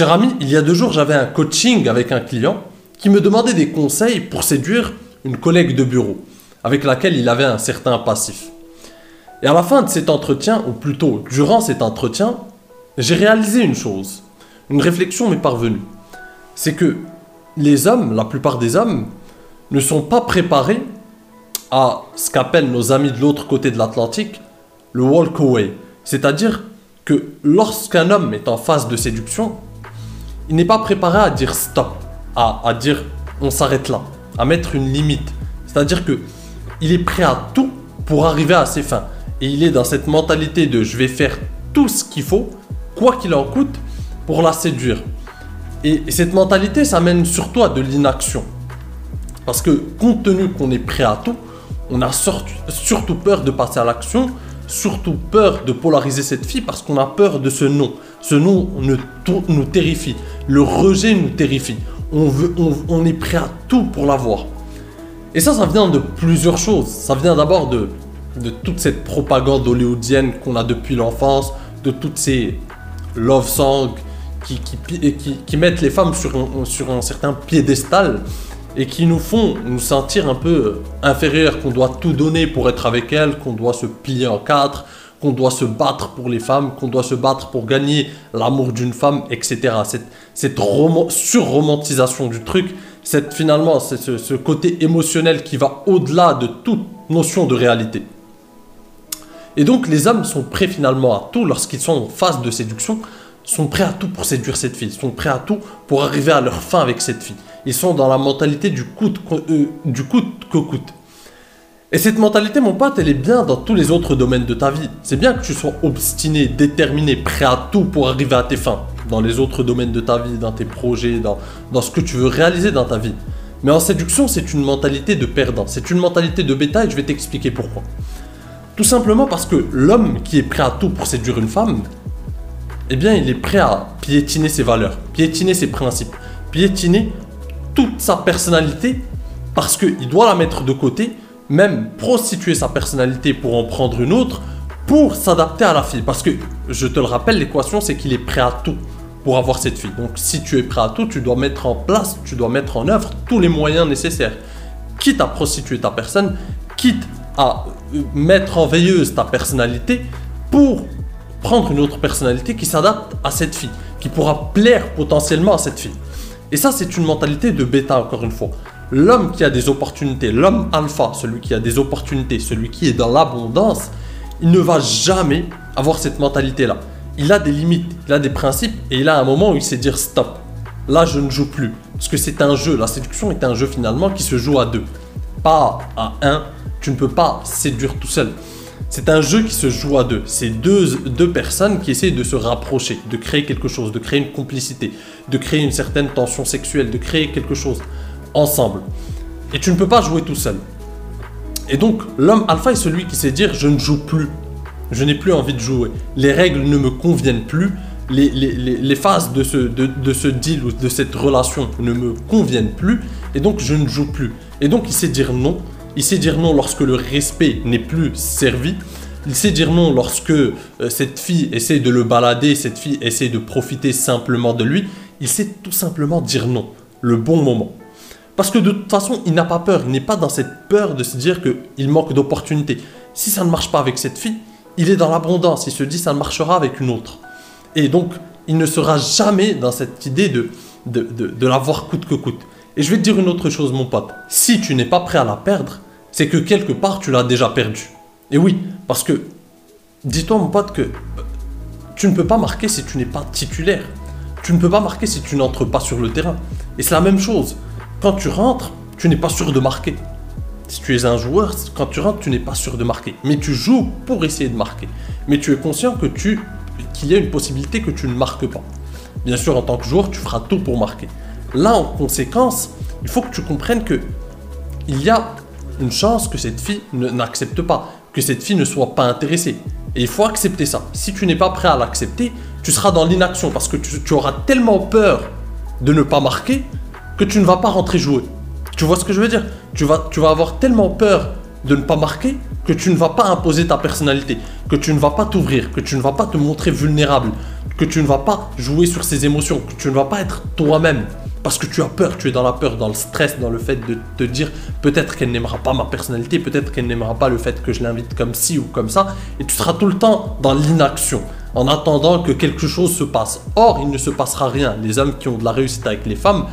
Cher ami, il y a deux jours, j'avais un coaching avec un client qui me demandait des conseils pour séduire une collègue de bureau avec laquelle il avait un certain passif. Et à la fin de cet entretien, ou plutôt durant cet entretien, j'ai réalisé une chose. Une réflexion m'est parvenue. C'est que les hommes, la plupart des hommes, ne sont pas préparés à ce qu'appellent nos amis de l'autre côté de l'Atlantique le walk away. C'est-à-dire que lorsqu'un homme est en phase de séduction, il n'est pas préparé à dire stop, à, à dire on s'arrête là, à mettre une limite. C'est-à-dire que il est prêt à tout pour arriver à ses fins. Et il est dans cette mentalité de je vais faire tout ce qu'il faut, quoi qu'il en coûte, pour la séduire. Et, cette mentalité, ça mène surtout à de l'inaction. Parce que compte tenu qu'on est prêt à tout, on a surtout peur de passer à l'action, surtout peur de polariser cette fille parce qu'on a peur de ce non. Ce nom nous, terrifie. Le rejet nous terrifie. On, on, est prêt à tout pour l'avoir. Et ça, ça vient de plusieurs choses. Ça vient d'abord de, de toute cette propagande hollywoodienne qu'on a depuis l'enfance, de toutes ces love songs qui, qui, qui, mettent les femmes sur un, sur un certain piédestal et qui nous font nous sentir un peu inférieurs, qu'on doit tout donner pour être avec elles, qu'on doit se plier en quatre, qu'on doit se battre pour les femmes, qu'on doit se battre pour gagner l'amour d'une femme, etc. Cette, cette surromantisation du truc, cette, finalement, c'est ce, ce, côté émotionnel qui va au-delà de toute notion de réalité. Et donc les hommes sont prêts finalement à tout lorsqu'ils sont en phase de séduction, sont prêts à tout pour séduire cette fille, sont prêts à tout pour arriver à leur fin avec cette fille. Ils sont dans la mentalité du coûte, euh, du coûte que coûte. Et cette mentalité, mon pote, elle est bien dans tous les autres domaines de ta vie. C'est bien que tu sois obstiné, déterminé, prêt à tout pour arriver à tes fins. Dans les autres domaines de ta vie, dans tes projets, dans, dans ce que tu veux réaliser dans ta vie. Mais en séduction, c'est une mentalité de perdant. C'est une mentalité de bétail, je vais t'expliquer pourquoi. Tout simplement parce que l'homme qui est prêt à tout pour séduire une femme, eh bien, il est prêt à piétiner ses valeurs, piétiner ses principes, piétiner toute sa personnalité parce qu'il doit la mettre de côté même prostituer sa personnalité pour en prendre une autre, pour s'adapter à la fille. Parce que, je te le rappelle, l'équation, c'est qu'il est prêt à tout pour avoir cette fille. Donc si tu es prêt à tout, tu dois mettre en place, tu dois mettre en œuvre tous les moyens nécessaires. Quitte à prostituer ta personne, quitte euh, mettre en veilleuse ta personnalité pour prendre une autre personnalité qui s'adapte à cette fille, qui pourra plaire potentiellement à cette fille. Et ça, c'est une mentalité de bêta, encore une fois l'homme qui a des opportunités, l'homme alpha, celui qui a des opportunités, celui qui est dans l'abondance, il ne va jamais avoir cette mentalité-là. Il a des limites, il a des principes et il a un moment où il sait dire stop. Là, je ne joue plus. Parce que c'est un jeu. La séduction est un jeu finalement qui se joue à deux. Pas à un. Tu ne peux pas séduire tout seul. C'est un jeu qui se joue à deux. C'est deux, deux personnes qui essaient de se rapprocher, de créer quelque chose, de créer une complicité, de créer une certaine tension sexuelle, de créer quelque chose ensemble. Et tu ne peux pas jouer tout seul. Et donc, l'homme alpha est celui qui sait dire je ne joue plus. Je n'ai plus envie de jouer. Les règles ne me conviennent plus. Les, les, phases de ce, de, de ce deal ou de cette relation ne me conviennent plus. Et donc, je ne joue plus. Et donc, il sait dire non. Il sait dire non lorsque le respect n'est plus servi. Il sait dire non lorsque euh, cette fille essaie de le balader, cette fille essaie de profiter simplement de lui. Il sait tout simplement dire non. Le bon moment. Parce que de toute façon, il n'a pas peur. Il n'est pas dans cette peur de se dire qu'il manque d'opportunités. Si ça ne marche pas avec cette fille, il est dans l'abondance. Il se dit ça ne marchera avec une autre. Et donc, il ne sera jamais dans cette idée de, de, de, l'avoir coûte que coûte. Et je vais te dire une autre chose, mon pote. Si tu n'es pas prêt à la perdre, c'est que quelque part, tu l'as déjà perdue. Et oui, parce que, dis-toi, mon pote, que euh, tu ne peux pas marquer si tu n'es pas titulaire. Tu ne peux pas marquer si tu n'entres pas sur le terrain. Et c'est la même chose. Quand tu rentres, tu n'es pas sûr de marquer. Si tu es un joueur, quand tu rentres, tu n'es pas sûr de marquer. Mais tu joues pour essayer de marquer. Mais tu es conscient que tu qu'il y a une possibilité que tu ne marques pas. Bien sûr, en tant que joueur, tu feras tout pour marquer. Là, en conséquence, il faut que tu comprennes que il y a une chance que cette fille n'accepte pas, que cette fille ne soit pas intéressée. Et il faut accepter ça. Si tu n'es pas prêt à l'accepter, tu seras dans l'inaction parce que tu, auras tellement peur de ne pas marquer que tu ne vas pas rentrer jouer. Tu vois ce que je veux dire? Tu vas, tu vas avoir tellement peur de ne pas marquer que tu ne vas pas imposer ta personnalité, que tu ne vas pas t'ouvrir, que tu ne vas pas te montrer vulnérable, que tu ne vas pas jouer sur ses émotions, que tu ne vas pas être toi-même. Parce que tu as peur, tu es dans la peur, dans le stress, dans le fait de te dire peut-être qu'elle n'aimera pas ma personnalité, peut-être qu'elle n'aimera pas le fait que je l'invite comme ci ou comme ça, et tu seras tout le temps dans l'inaction, en attendant que quelque chose se passe. Or, il ne se passera rien. Les hommes qui ont de la réussite avec les femmes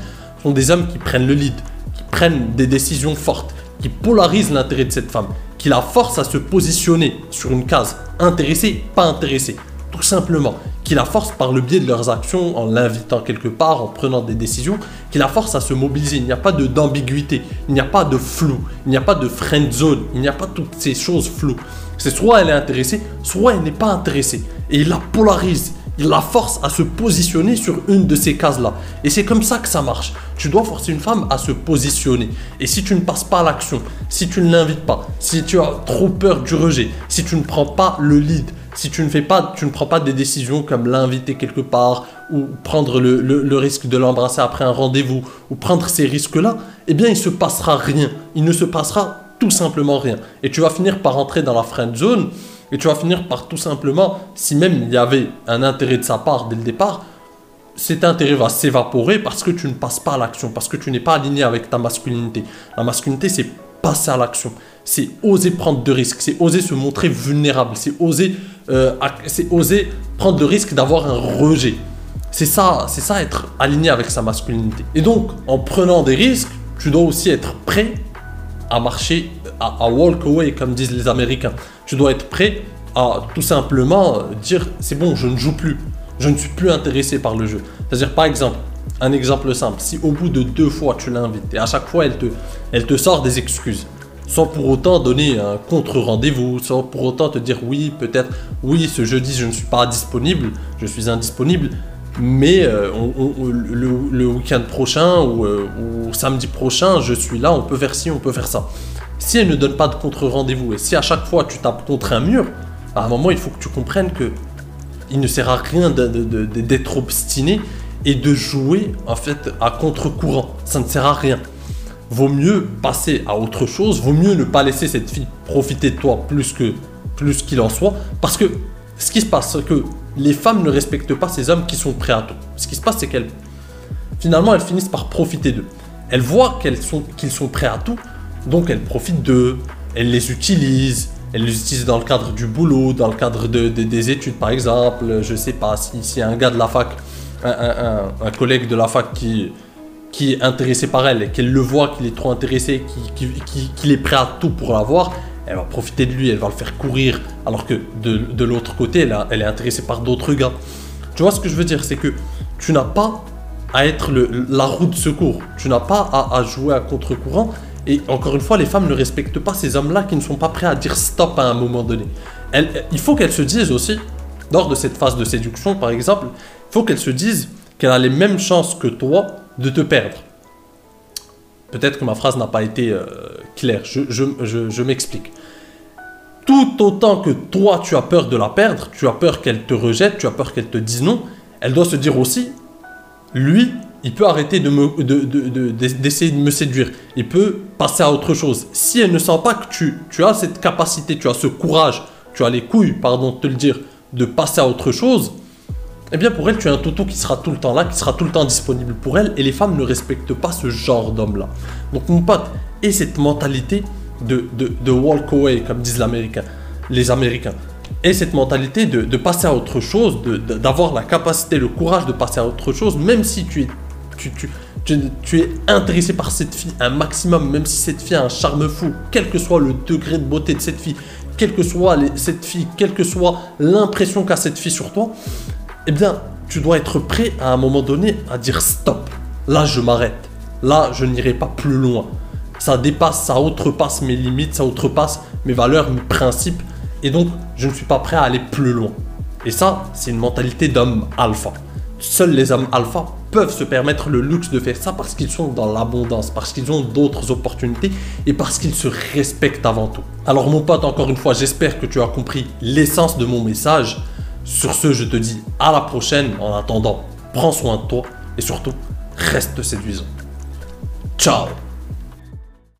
sont des hommes qui prennent le lead, qui prennent des décisions fortes, qui polarisent l'intérêt de cette femme, qui la forcent à se positionner sur une case intéressé, pas intéressé, tout simplement qui la force par le biais de leurs actions, en l'invitant quelque part, en prenant des décisions, qui la force à se mobiliser. Il n'y a pas d'ambiguïté, il n'y a pas de flou, il n'y a pas de friend zone, il n'y a pas toutes ces choses floues. C'est soit elle est intéressée, soit elle n'est pas intéressée. Et il la polarise, il la force à se positionner sur une de ces cases-là. Et c'est comme ça que ça marche. Tu dois forcer une femme à se positionner. Et si tu ne passes pas à l'action, si tu ne l'invites pas, si tu as trop peur du rejet, si tu ne prends pas le lead, si tu ne fais pas, tu ne prends pas des décisions comme l'inviter quelque part ou prendre le, risque de l'embrasser après un rendez-vous ou prendre ces risques-là, eh bien il se passera rien. Il ne se passera tout simplement rien. Et tu vas finir par entrer dans la friend zone et tu vas finir par tout simplement, si même il y avait un intérêt de sa part dès le départ, cet intérêt va s'évaporer parce que tu ne passes pas à l'action, parce que tu n'es pas aligné avec ta masculinité. La masculinité, c'est passer à l'action c'est oser prendre de risques, c'est oser se montrer vulnérable, c'est oser, euh, c'est oser prendre le risque d'avoir un rejet. C'est ça, c'est ça être aligné avec sa masculinité. Et donc, en prenant des risques, tu dois aussi être prêt à marcher, à, walk away, comme disent les Américains. Tu dois être prêt à tout simplement dire c'est bon, je ne joue plus, je ne suis plus intéressé par le jeu. C'est-à-dire, par exemple, un exemple simple, si au bout de deux fois tu l'invites et à chaque fois elle te, elle te sort des excuses, sans pour autant donner un contre-rendez-vous, sans pour autant te dire oui, peut-être, oui, ce jeudi je ne suis pas disponible, je suis indisponible, mais euh, le, week-end prochain euh, ou, samedi prochain, je suis là, on peut faire ci, on peut faire ça. Si elle ne donne pas de contre-rendez-vous et si à chaque fois tu tapes contre un mur, à un moment il faut que tu comprennes que il ne sert à rien d'être obstiné et de jouer en fait à contre-courant. Ça ne sert à rien vaut mieux passer à autre chose, vaut mieux ne pas laisser cette fille profiter de toi plus que plus qu'il en soit, parce que ce qui se passe, c'est que les femmes ne respectent pas ces hommes qui sont prêts à tout. Ce qui se passe, c'est qu'elles, finalement, elles finissent par profiter d'eux. Elles voient qu'elles sont, qu'ils sont prêts à tout, donc elles profitent d'eux, elles les utilisent, elles les utilisent dans le cadre du boulot, dans le cadre de, des études, par exemple. Je sais pas si, si un gars de la fac, un collègue de la fac qui qui est intéressé par elle qu'elle le voit, qu'il est trop intéressé, qu'il est prêt à tout pour l'avoir, elle va profiter de lui, elle va le faire courir, alors que de, l'autre côté, elle, elle, est intéressée par d'autres gars. Tu vois ce que je veux dire? C'est que tu n'as pas à être le, la roue de secours, tu n'as pas à, jouer à contre-courant. Et encore une fois, les femmes ne respectent pas ces hommes-là qui ne sont pas prêts à dire stop à un moment donné. il faut qu'elles se disent aussi, lors de cette phase de séduction par exemple, faut qu'elles se disent qu'elle a les mêmes chances que toi de te perdre. Peut-être que ma phrase n'a pas été euh, claire, je, m'explique. Tout autant que toi tu as peur de la perdre, tu as peur qu'elle te rejette, tu as peur qu'elle te dise non, elle doit se dire aussi, lui, il peut arrêter de d'essayer de, me séduire. Il peut passer à autre chose. Si elle ne sent pas que tu, tu as cette capacité, tu as ce courage, tu as les couilles, pardon de te le dire, de passer à autre chose, eh bien pour elle, tu as un toto qui sera tout le temps là, qui sera tout le temps disponible pour elle, et les femmes ne respectent pas ce genre d'homme-là. Donc mon pote, et cette mentalité de, de, walk away, comme disent l'Américain, les Américains, et cette mentalité de, passer à autre chose, d'avoir la capacité, le courage de passer à autre chose, même si tu es, tu, tu, tu, es intéressé par cette fille un maximum, même si cette fille a un charme fou, quel que soit le degré de beauté de cette fille, quelle que soit cette fille, quelle que soit l'impression qu'a cette fille sur toi, eh bien, tu dois être prêt à un moment donné à dire stop. Là, je m'arrête. Là, je n'irai pas plus loin. Ça dépasse, ça outrepasse mes limites, ça outrepasse mes valeurs, mes principes. Et donc, je ne suis pas prêt à aller plus loin. Et ça, c'est une mentalité d'homme alpha. Seuls les hommes alpha peuvent se permettre le luxe de faire ça parce qu'ils sont dans l'abondance, parce qu'ils ont d'autres opportunités et parce qu'ils se respectent avant tout. Alors mon pote, encore une fois, j'espère que tu as compris l'essence de mon message. Sur ce, je te dis à la prochaine. En attendant, prends soin de toi et surtout, reste séduisant. Ciao